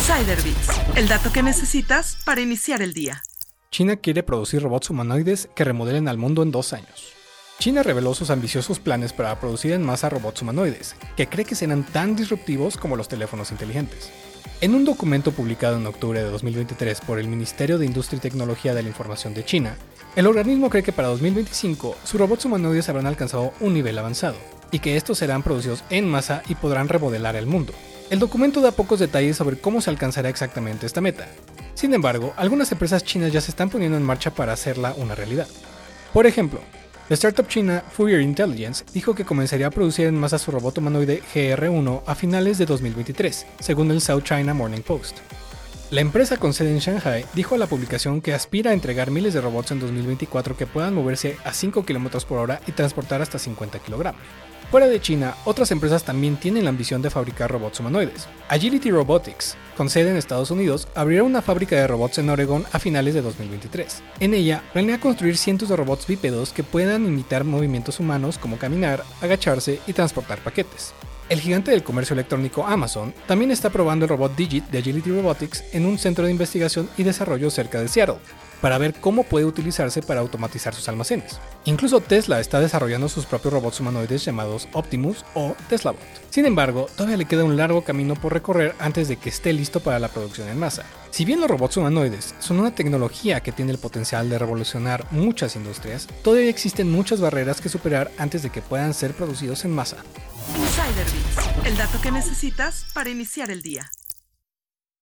Insider el dato que necesitas para iniciar el día. China quiere producir robots humanoides que remodelen al mundo en dos años. China reveló sus ambiciosos planes para producir en masa robots humanoides, que cree que serán tan disruptivos como los teléfonos inteligentes. En un documento publicado en octubre de 2023 por el Ministerio de Industria y Tecnología de la Información de China, el organismo cree que para 2025 sus robots humanoides habrán alcanzado un nivel avanzado, y que estos serán producidos en masa y podrán remodelar el mundo. El documento da pocos detalles sobre cómo se alcanzará exactamente esta meta. Sin embargo, algunas empresas chinas ya se están poniendo en marcha para hacerla una realidad. Por ejemplo, la startup china Fourier Intelligence dijo que comenzaría a producir en masa su robot humanoide GR1 a finales de 2023, según el South China Morning Post. La empresa con sede en Shanghai dijo a la publicación que aspira a entregar miles de robots en 2024 que puedan moverse a 5 km por hora y transportar hasta 50 kg. Fuera de China, otras empresas también tienen la ambición de fabricar robots humanoides. Agility Robotics, con sede en Estados Unidos, abrirá una fábrica de robots en Oregon a finales de 2023. En ella, planea construir cientos de robots bípedos que puedan imitar movimientos humanos como caminar, agacharse y transportar paquetes. El gigante del comercio electrónico Amazon también está probando el robot Digit de Agility Robotics en un centro de investigación y desarrollo cerca de Seattle, para ver cómo puede utilizarse para automatizar sus almacenes. Incluso Tesla está desarrollando sus propios robots humanoides llamados Optimus o TeslaBot. Sin embargo, todavía le queda un largo camino por recorrer antes de que esté listo para la producción en masa. Si bien los robots humanoides son una tecnología que tiene el potencial de revolucionar muchas industrias, todavía existen muchas barreras que superar antes de que puedan ser producidos en masa. Insider el dato que necesitas para iniciar el día.